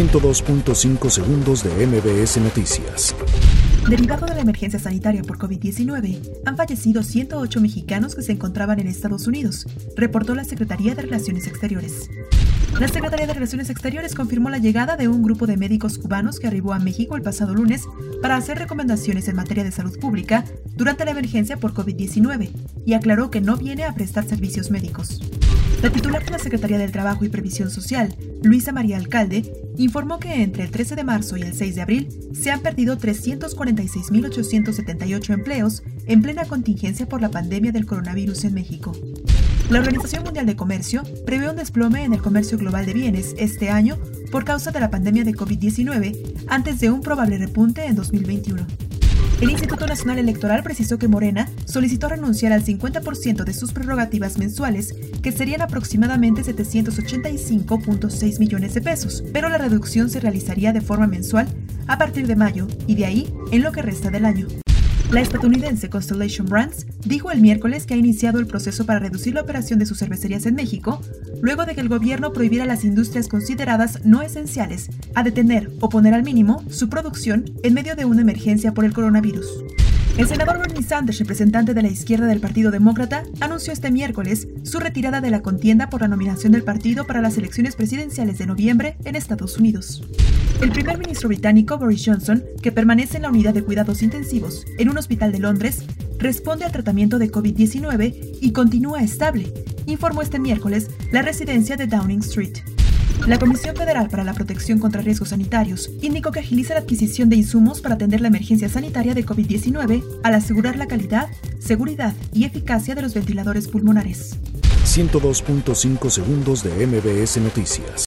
102.5 segundos de MBS Noticias. Derivado de la emergencia sanitaria por COVID-19, han fallecido 108 mexicanos que se encontraban en Estados Unidos, reportó la Secretaría de Relaciones Exteriores. La Secretaría de Relaciones Exteriores confirmó la llegada de un grupo de médicos cubanos que arribó a México el pasado lunes para hacer recomendaciones en materia de salud pública durante la emergencia por COVID-19 y aclaró que no viene a prestar servicios médicos. La titular de la Secretaría del Trabajo y Previsión Social, Luisa María Alcalde, informó que entre el 13 de marzo y el 6 de abril se han perdido 346.878 empleos en plena contingencia por la pandemia del coronavirus en México. La Organización Mundial de Comercio prevé un desplome en el comercio global de bienes este año por causa de la pandemia de COVID-19 antes de un probable repunte en 2021. El Instituto Nacional Electoral precisó que Morena solicitó renunciar al 50% de sus prerrogativas mensuales, que serían aproximadamente 785.6 millones de pesos, pero la reducción se realizaría de forma mensual a partir de mayo y de ahí en lo que resta del año. La estadounidense Constellation Brands dijo el miércoles que ha iniciado el proceso para reducir la operación de sus cervecerías en México, luego de que el gobierno prohibiera a las industrias consideradas no esenciales a detener o poner al mínimo su producción en medio de una emergencia por el coronavirus. El senador Bernie Sanders, representante de la izquierda del Partido Demócrata, anunció este miércoles su retirada de la contienda por la nominación del partido para las elecciones presidenciales de noviembre en Estados Unidos. El primer ministro británico Boris Johnson, que permanece en la unidad de cuidados intensivos en un hospital de Londres, responde al tratamiento de COVID-19 y continúa estable, informó este miércoles la residencia de Downing Street. La Comisión Federal para la Protección contra Riesgos Sanitarios indicó que agiliza la adquisición de insumos para atender la emergencia sanitaria de COVID-19 al asegurar la calidad, seguridad y eficacia de los ventiladores pulmonares. 102.5 segundos de MBS Noticias.